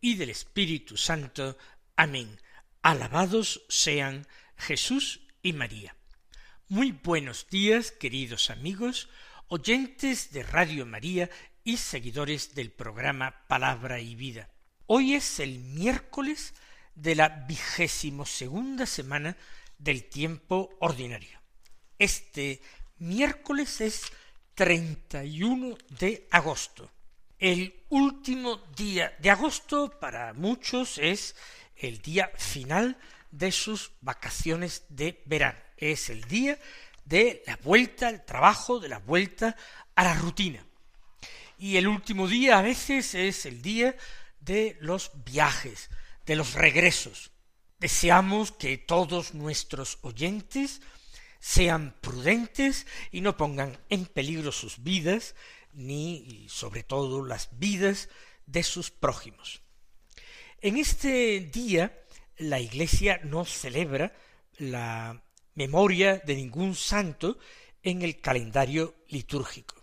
y del Espíritu Santo. Amén. Alabados sean Jesús y María. Muy buenos días, queridos amigos, oyentes de Radio María y seguidores del programa Palabra y Vida. Hoy es el miércoles de la vigésimo segunda semana del tiempo ordinario. Este miércoles es 31 de agosto el último día de agosto para muchos es el día final de sus vacaciones de verano. Es el día de la vuelta al trabajo, de la vuelta a la rutina. Y el último día a veces es el día de los viajes, de los regresos. Deseamos que todos nuestros oyentes sean prudentes y no pongan en peligro sus vidas ni sobre todo las vidas de sus prójimos. En este día la Iglesia no celebra la memoria de ningún santo en el calendario litúrgico.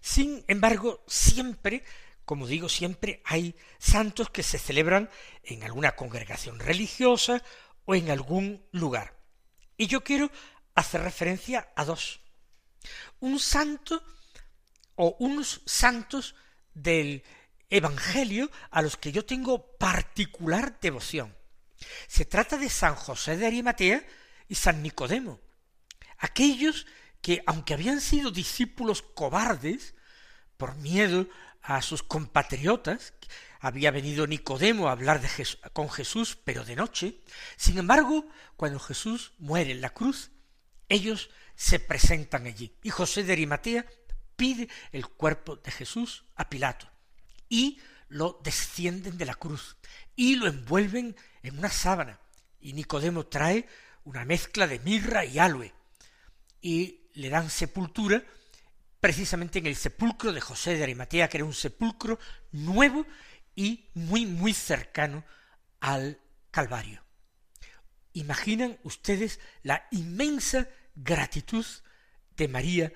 Sin embargo, siempre, como digo, siempre hay santos que se celebran en alguna congregación religiosa o en algún lugar. Y yo quiero hacer referencia a dos. Un santo o unos santos del Evangelio a los que yo tengo particular devoción. Se trata de San José de Arimatea y San Nicodemo, aquellos que, aunque habían sido discípulos cobardes, por miedo a sus compatriotas, había venido Nicodemo a hablar con Jesús, pero de noche, sin embargo, cuando Jesús muere en la cruz, ellos se presentan allí. Y José de Arimatea pide el cuerpo de Jesús a Pilato y lo descienden de la cruz y lo envuelven en una sábana y Nicodemo trae una mezcla de mirra y aloe y le dan sepultura precisamente en el sepulcro de José de Arimatea, que era un sepulcro nuevo y muy, muy cercano al Calvario. Imaginan ustedes la inmensa gratitud de María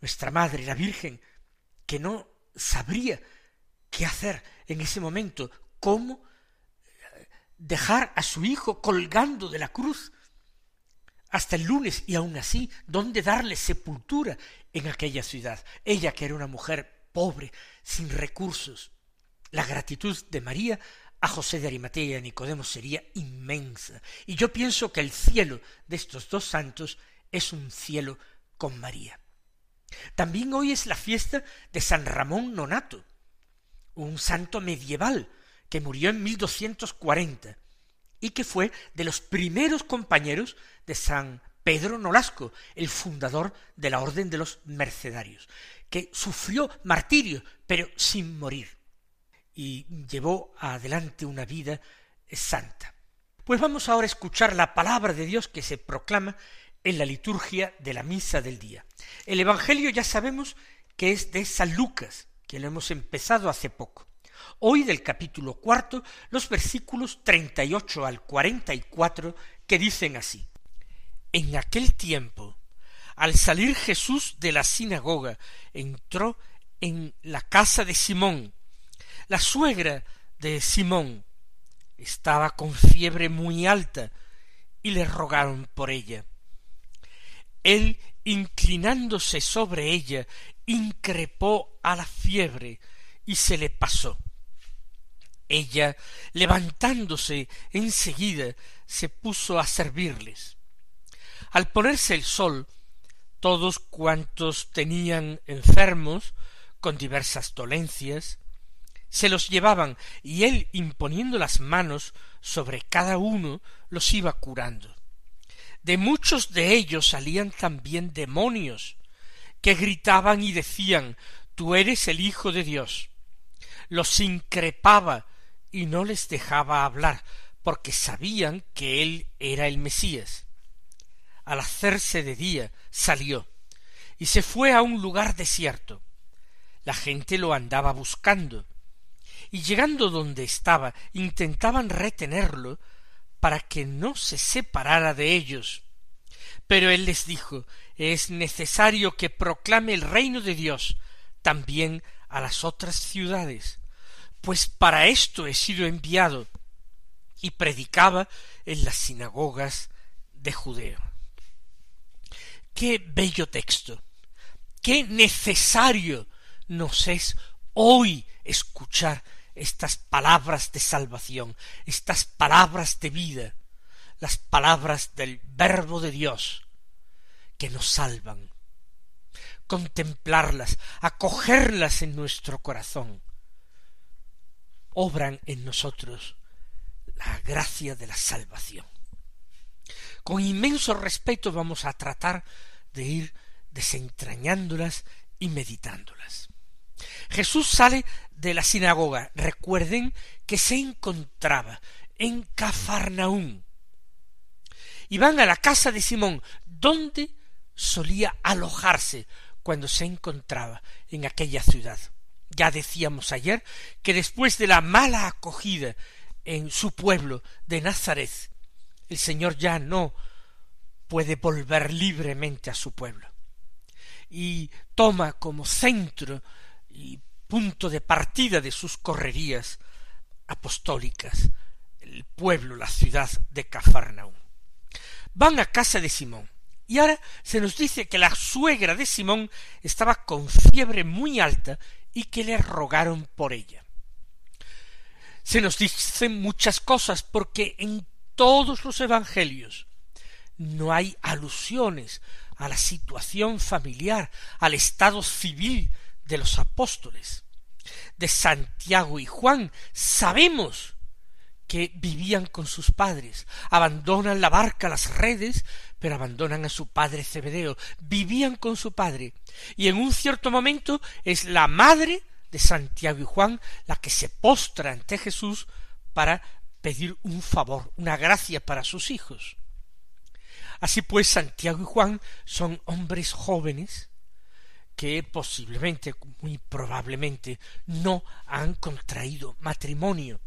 nuestra Madre, la Virgen, que no sabría qué hacer en ese momento, cómo eh, dejar a su hijo colgando de la cruz hasta el lunes y aún así, ¿dónde darle sepultura en aquella ciudad? Ella que era una mujer pobre, sin recursos. La gratitud de María a José de Arimatea y a Nicodemo sería inmensa. Y yo pienso que el cielo de estos dos santos es un cielo con María. También hoy es la fiesta de San Ramón Nonato, un santo medieval que murió en 1240 y que fue de los primeros compañeros de San Pedro Nolasco, el fundador de la Orden de los Mercedarios, que sufrió martirio, pero sin morir, y llevó adelante una vida santa. Pues vamos ahora a escuchar la palabra de Dios que se proclama en la liturgia de la misa del día. El Evangelio ya sabemos que es de San Lucas, que lo hemos empezado hace poco. Hoy del capítulo cuarto, los versículos treinta y ocho al cuarenta y cuatro, que dicen así. En aquel tiempo, al salir Jesús de la sinagoga, entró en la casa de Simón. La suegra de Simón estaba con fiebre muy alta y le rogaron por ella. Él, inclinándose sobre ella, increpó a la fiebre y se le pasó. Ella, levantándose enseguida, se puso a servirles. Al ponerse el sol, todos cuantos tenían enfermos con diversas dolencias, se los llevaban y él imponiendo las manos sobre cada uno los iba curando. De muchos de ellos salían también demonios, que gritaban y decían Tú eres el Hijo de Dios. Los increpaba y no les dejaba hablar, porque sabían que él era el Mesías. Al hacerse de día salió, y se fue a un lugar desierto. La gente lo andaba buscando, y llegando donde estaba intentaban retenerlo para que no se separara de ellos. Pero él les dijo es necesario que proclame el reino de Dios también a las otras ciudades, pues para esto he sido enviado, y predicaba en las sinagogas de Judeo. Qué bello texto, qué necesario nos es hoy escuchar estas palabras de salvación, estas palabras de vida, las palabras del Verbo de Dios, que nos salvan. Contemplarlas, acogerlas en nuestro corazón, obran en nosotros la gracia de la salvación. Con inmenso respeto vamos a tratar de ir desentrañándolas y meditándolas. Jesús sale de la sinagoga. Recuerden que se encontraba en Cafarnaún. Y van a la casa de Simón, donde solía alojarse cuando se encontraba en aquella ciudad. Ya decíamos ayer que después de la mala acogida en su pueblo de Nazaret, el Señor ya no puede volver libremente a su pueblo. Y toma como centro y punto de partida de sus correrías apostólicas el pueblo, la ciudad de Cafarnaúm. Van a casa de Simón. Y ahora se nos dice que la suegra de Simón estaba con fiebre muy alta y que le rogaron por ella. Se nos dicen muchas cosas porque en todos los evangelios no hay alusiones a la situación familiar, al estado civil de los apóstoles. De Santiago y Juan sabemos que vivían con sus padres, abandonan la barca, las redes, pero abandonan a su padre Cebedeo, vivían con su padre, y en un cierto momento es la madre de Santiago y Juan la que se postra ante Jesús para pedir un favor, una gracia para sus hijos. Así pues, Santiago y Juan son hombres jóvenes que posiblemente, muy probablemente, no han contraído matrimonio.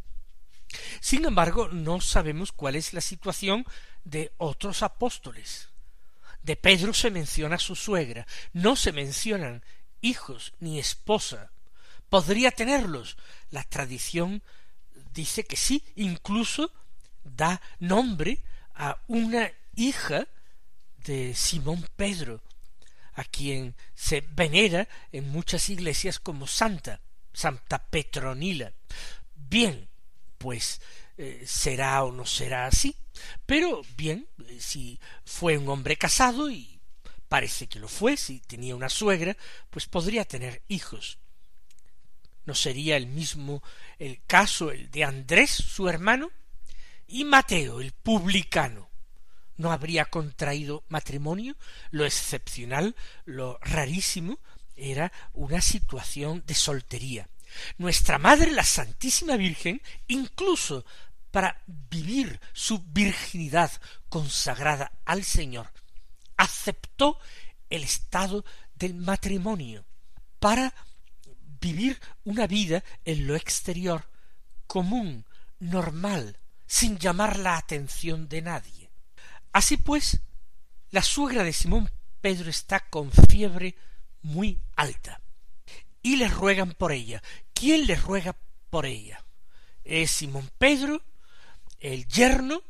Sin embargo, no sabemos cuál es la situación de otros apóstoles. De Pedro se menciona su suegra, no se mencionan hijos ni esposa podría tenerlos. La tradición dice que sí, incluso da nombre a una hija de Simón Pedro, a quien se venera en muchas iglesias como santa, Santa Petronila. Bien, pues eh, será o no será así, pero bien, eh, si fue un hombre casado y parece que lo fue, si tenía una suegra, pues podría tener hijos. ¿No sería el mismo el caso el de Andrés, su hermano? Y Mateo, el publicano, ¿no habría contraído matrimonio? Lo excepcional, lo rarísimo, era una situación de soltería. Nuestra Madre, la Santísima Virgen, incluso para vivir su virginidad consagrada al Señor, aceptó el estado del matrimonio para vivir una vida en lo exterior, común, normal, sin llamar la atención de nadie. Así pues, la suegra de Simón Pedro está con fiebre muy alta y le ruegan por ella. ¿Quién le ruega por ella? Es Simón Pedro, el yerno,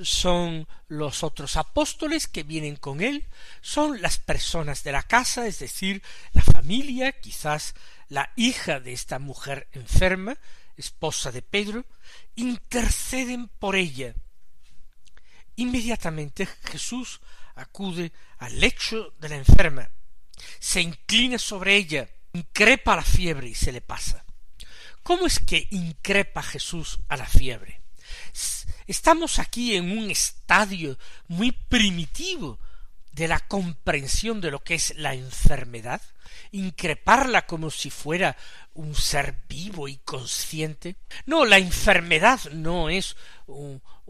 son los otros apóstoles que vienen con él, son las personas de la casa, es decir, la familia, quizás la hija de esta mujer enferma, esposa de Pedro, interceden por ella. Inmediatamente Jesús acude al lecho de la enferma, se inclina sobre ella, increpa la fiebre y se le pasa. ¿Cómo es que increpa Jesús a la Estamos aquí en un estadio muy primitivo de la comprensión de lo que es la enfermedad, increparla como si fuera un ser vivo y consciente. No, la enfermedad no es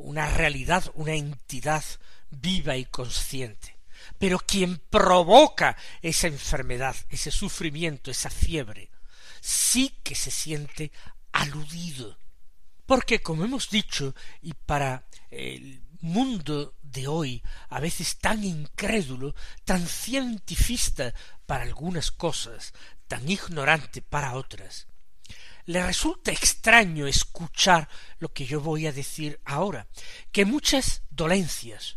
una realidad, una entidad viva y consciente. Pero quien provoca esa enfermedad, ese sufrimiento, esa fiebre, sí que se siente aludido. Porque, como hemos dicho, y para el mundo de hoy, a veces tan incrédulo, tan cientifista para algunas cosas, tan ignorante para otras, le resulta extraño escuchar lo que yo voy a decir ahora, que muchas dolencias,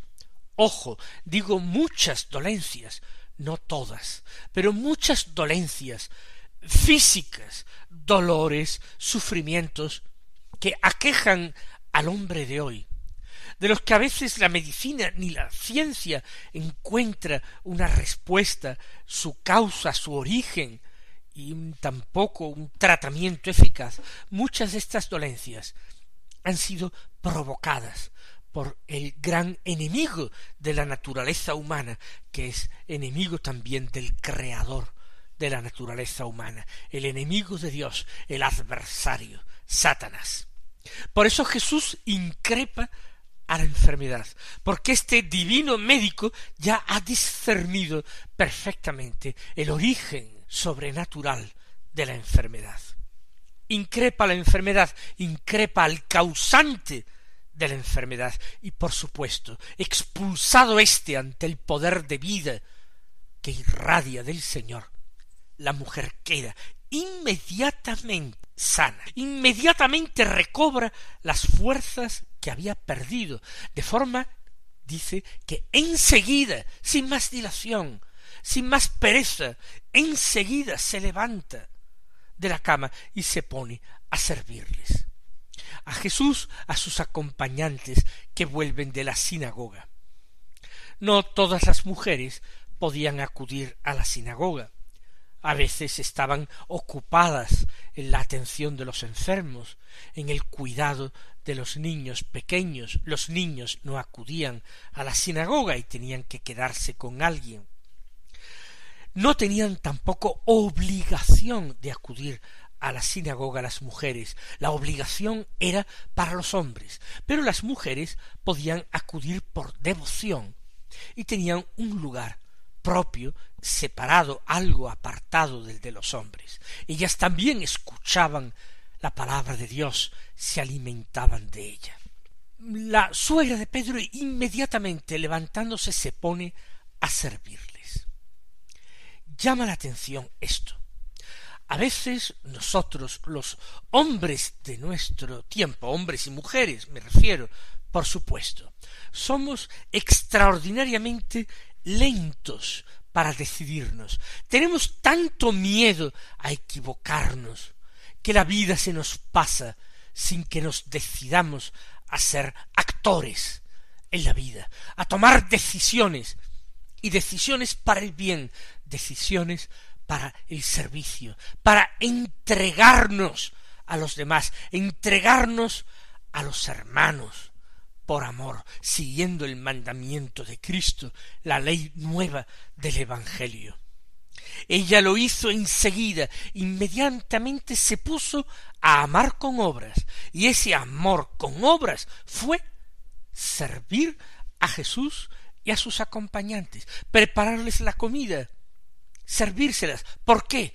ojo, digo muchas dolencias, no todas, pero muchas dolencias físicas, dolores, sufrimientos, que aquejan al hombre de hoy, de los que a veces la medicina ni la ciencia encuentra una respuesta, su causa, su origen, y tampoco un tratamiento eficaz, muchas de estas dolencias han sido provocadas por el gran enemigo de la naturaleza humana, que es enemigo también del Creador de la naturaleza humana, el enemigo de Dios, el adversario, Satanás. Por eso Jesús increpa a la enfermedad, porque este divino médico ya ha discernido perfectamente el origen sobrenatural de la enfermedad. Increpa la enfermedad, increpa al causante de la enfermedad y por supuesto, expulsado éste ante el poder de vida que irradia del Señor, la mujer queda inmediatamente sana, inmediatamente recobra las fuerzas que había perdido, de forma, dice, que enseguida, sin más dilación, sin más pereza, enseguida se levanta de la cama y se pone a servirles. A Jesús, a sus acompañantes que vuelven de la sinagoga. No todas las mujeres podían acudir a la sinagoga a veces estaban ocupadas en la atención de los enfermos, en el cuidado de los niños pequeños. Los niños no acudían a la sinagoga y tenían que quedarse con alguien. No tenían tampoco obligación de acudir a la sinagoga las mujeres. La obligación era para los hombres, pero las mujeres podían acudir por devoción y tenían un lugar propio, separado, algo apartado del de los hombres. Ellas también escuchaban la palabra de Dios, se alimentaban de ella. La suegra de Pedro inmediatamente levantándose se pone a servirles. Llama la atención esto. A veces nosotros, los hombres de nuestro tiempo, hombres y mujeres me refiero, por supuesto, somos extraordinariamente lentos para decidirnos. Tenemos tanto miedo a equivocarnos que la vida se nos pasa sin que nos decidamos a ser actores en la vida, a tomar decisiones y decisiones para el bien, decisiones para el servicio, para entregarnos a los demás, entregarnos a los hermanos, por amor, siguiendo el mandamiento de Cristo, la ley nueva del Evangelio. Ella lo hizo enseguida, inmediatamente se puso a amar con obras, y ese amor con obras fue servir a Jesús y a sus acompañantes, prepararles la comida, servírselas. ¿Por qué?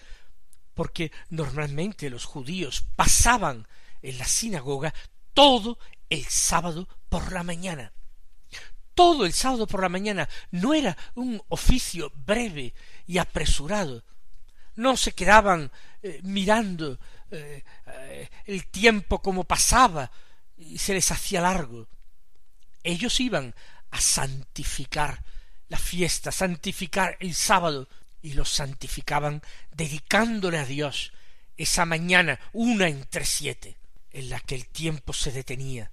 Porque normalmente los judíos pasaban en la sinagoga todo el sábado por la mañana. Todo el sábado por la mañana no era un oficio breve y apresurado. No se quedaban eh, mirando eh, eh, el tiempo como pasaba y se les hacía largo. Ellos iban a santificar la fiesta, santificar el sábado, y los santificaban dedicándole a Dios esa mañana, una entre siete, en la que el tiempo se detenía,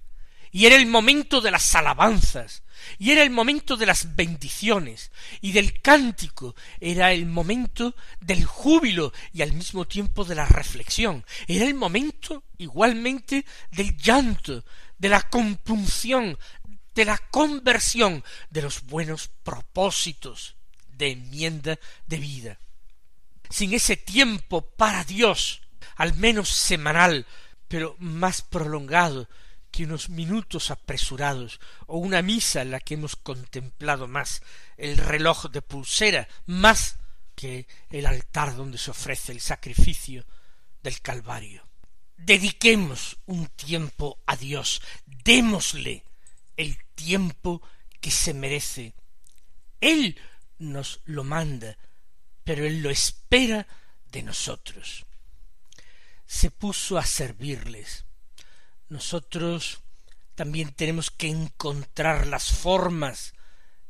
y era el momento de las alabanzas, y era el momento de las bendiciones, y del cántico, era el momento del júbilo y al mismo tiempo de la reflexión, era el momento igualmente del llanto, de la compunción, de la conversión, de los buenos propósitos de enmienda de vida. Sin ese tiempo para Dios, al menos semanal, pero más prolongado que unos minutos apresurados o una misa en la que hemos contemplado más el reloj de pulsera, más que el altar donde se ofrece el sacrificio del Calvario. Dediquemos un tiempo a Dios, démosle el tiempo que se merece. Él nos lo manda, pero Él lo espera de nosotros. Se puso a servirles. Nosotros también tenemos que encontrar las formas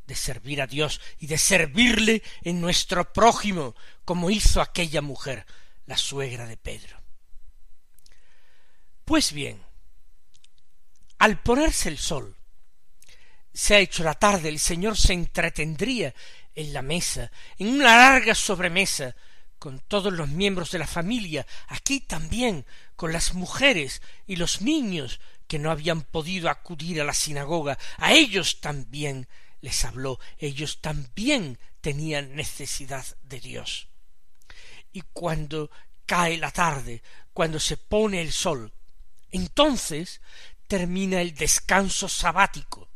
de servir a Dios y de servirle en nuestro prójimo, como hizo aquella mujer, la suegra de Pedro. Pues bien, al ponerse el sol, se ha hecho la tarde, el Señor se entretendría en la mesa, en una larga sobremesa, con todos los miembros de la familia, aquí también, con las mujeres y los niños que no habían podido acudir a la sinagoga, a ellos también les habló, ellos también tenían necesidad de Dios. Y cuando cae la tarde, cuando se pone el sol, entonces termina el descanso sabático,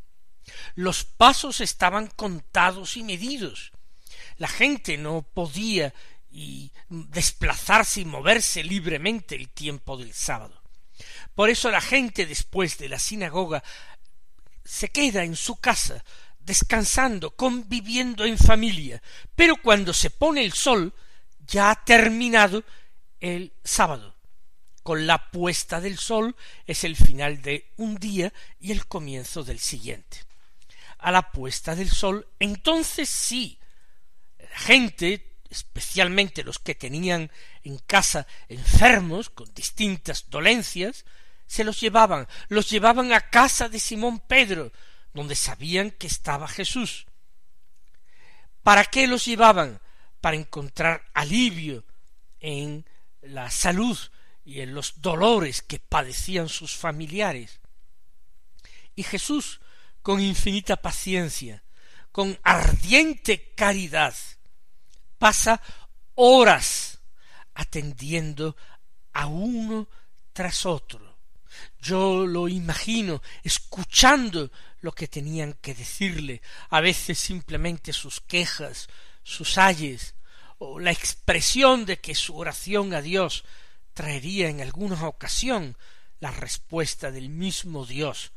los pasos estaban contados y medidos. La gente no podía y desplazarse y moverse libremente el tiempo del sábado. Por eso la gente después de la sinagoga se queda en su casa, descansando, conviviendo en familia, pero cuando se pone el sol, ya ha terminado el sábado. Con la puesta del sol es el final de un día y el comienzo del siguiente a la puesta del sol, entonces sí, la gente, especialmente los que tenían en casa enfermos con distintas dolencias, se los llevaban, los llevaban a casa de Simón Pedro, donde sabían que estaba Jesús. ¿Para qué los llevaban? Para encontrar alivio en la salud y en los dolores que padecían sus familiares. Y Jesús con infinita paciencia, con ardiente caridad, pasa horas atendiendo a uno tras otro. Yo lo imagino escuchando lo que tenían que decirle, a veces simplemente sus quejas, sus ayes, o la expresión de que su oración a Dios traería en alguna ocasión la respuesta del mismo Dios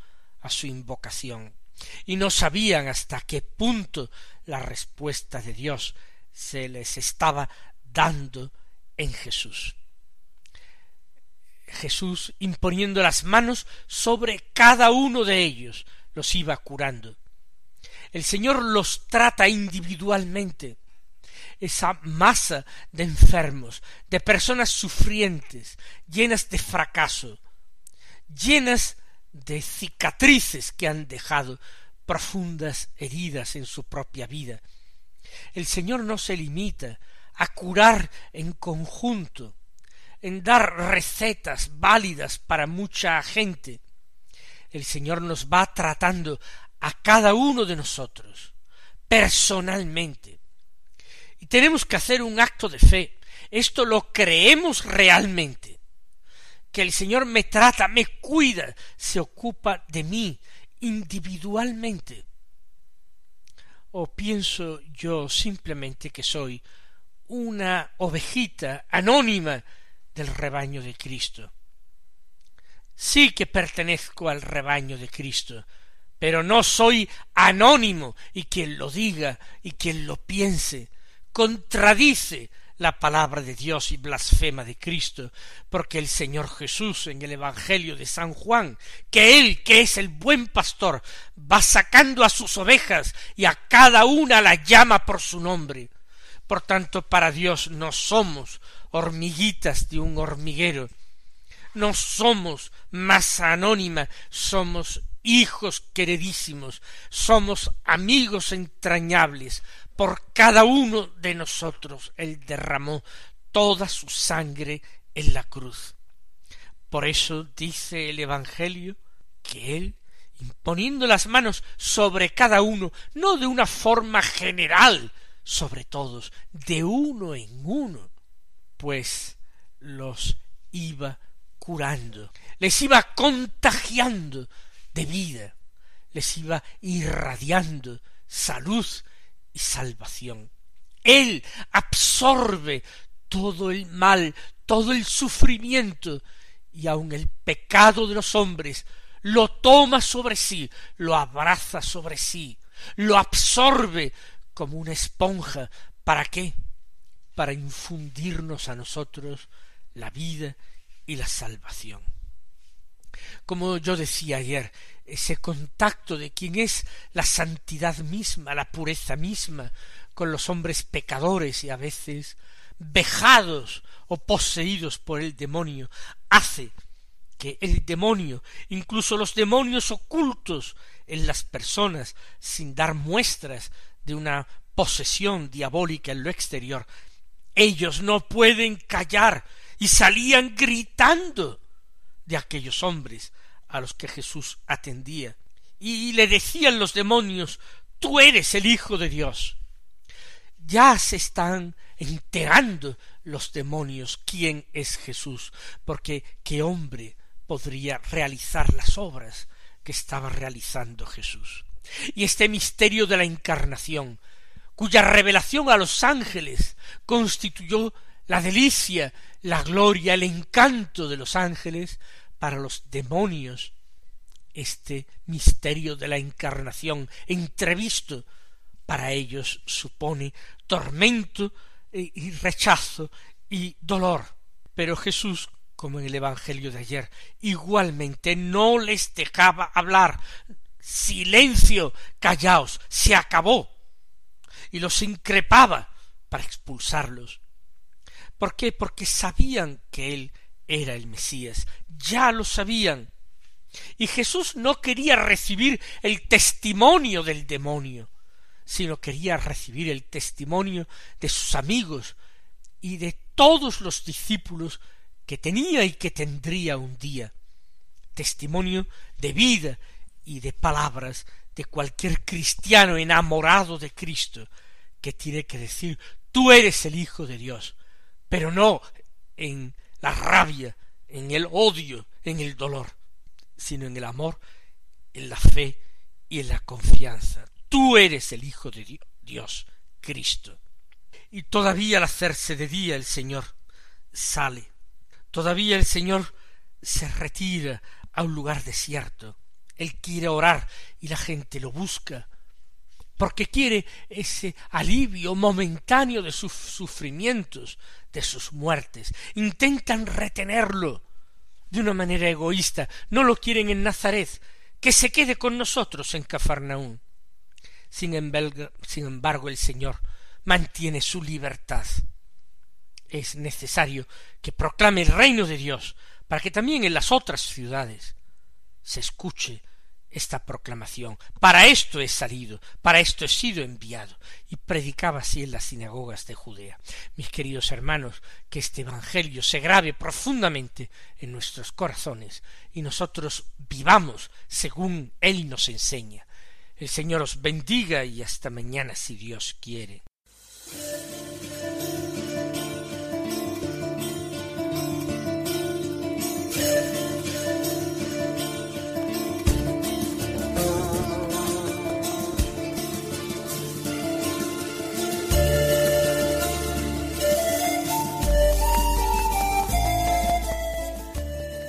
a su invocación y no sabían hasta qué punto la respuesta de Dios se les estaba dando en Jesús. Jesús imponiendo las manos sobre cada uno de ellos los iba curando. El Señor los trata individualmente. Esa masa de enfermos, de personas sufrientes, llenas de fracaso, llenas de cicatrices que han dejado profundas heridas en su propia vida. El Señor no se limita a curar en conjunto, en dar recetas válidas para mucha gente. El Señor nos va tratando a cada uno de nosotros, personalmente. Y tenemos que hacer un acto de fe. Esto lo creemos realmente que el Señor me trata, me cuida, se ocupa de mí individualmente. O pienso yo simplemente que soy una ovejita anónima del rebaño de Cristo. Sí que pertenezco al rebaño de Cristo, pero no soy anónimo y quien lo diga y quien lo piense contradice la palabra de Dios y blasfema de Cristo, porque el Señor Jesús en el Evangelio de San Juan, que Él, que es el buen pastor, va sacando a sus ovejas y a cada una la llama por su nombre. Por tanto, para Dios no somos hormiguitas de un hormiguero, no somos masa anónima, somos hijos queridísimos, somos amigos entrañables, por cada uno de nosotros él derramó toda su sangre en la cruz. Por eso dice el Evangelio que él imponiendo las manos sobre cada uno, no de una forma general sobre todos, de uno en uno, pues los iba curando, les iba contagiando de vida, les iba irradiando salud salvación. Él absorbe todo el mal, todo el sufrimiento y aun el pecado de los hombres, lo toma sobre sí, lo abraza sobre sí, lo absorbe como una esponja. ¿Para qué? Para infundirnos a nosotros la vida y la salvación. Como yo decía ayer, ese contacto de quien es la santidad misma, la pureza misma, con los hombres pecadores y a veces vejados o poseídos por el demonio, hace que el demonio, incluso los demonios ocultos en las personas, sin dar muestras de una posesión diabólica en lo exterior, ellos no pueden callar y salían gritando de aquellos hombres a los que Jesús atendía. Y le decían los demonios, tú eres el Hijo de Dios. Ya se están enterando los demonios quién es Jesús, porque qué hombre podría realizar las obras que estaba realizando Jesús. Y este misterio de la encarnación, cuya revelación a los ángeles constituyó la delicia, la gloria, el encanto de los ángeles, para los demonios este misterio de la encarnación entrevisto para ellos supone tormento e, y rechazo y dolor. Pero Jesús, como en el Evangelio de ayer, igualmente no les dejaba hablar. Silencio, callaos, se acabó. Y los increpaba para expulsarlos. ¿Por qué? Porque sabían que él era el Mesías, ya lo sabían. Y Jesús no quería recibir el testimonio del demonio, sino quería recibir el testimonio de sus amigos y de todos los discípulos que tenía y que tendría un día. Testimonio de vida y de palabras de cualquier cristiano enamorado de Cristo, que tiene que decir tú eres el Hijo de Dios, pero no en la rabia, en el odio, en el dolor, sino en el amor, en la fe y en la confianza. Tú eres el Hijo de Dios, Cristo. Y todavía al hacerse de día el Señor sale. Todavía el Señor se retira a un lugar desierto. Él quiere orar y la gente lo busca porque quiere ese alivio momentáneo de sus sufrimientos, de sus muertes. Intentan retenerlo de una manera egoísta. No lo quieren en Nazaret, que se quede con nosotros en Cafarnaún. Sin embargo, el Señor mantiene su libertad. Es necesario que proclame el reino de Dios, para que también en las otras ciudades se escuche esta proclamación. Para esto he salido, para esto he sido enviado. Y predicaba así en las sinagogas de Judea. Mis queridos hermanos, que este Evangelio se grave profundamente en nuestros corazones y nosotros vivamos según Él nos enseña. El Señor os bendiga y hasta mañana si Dios quiere.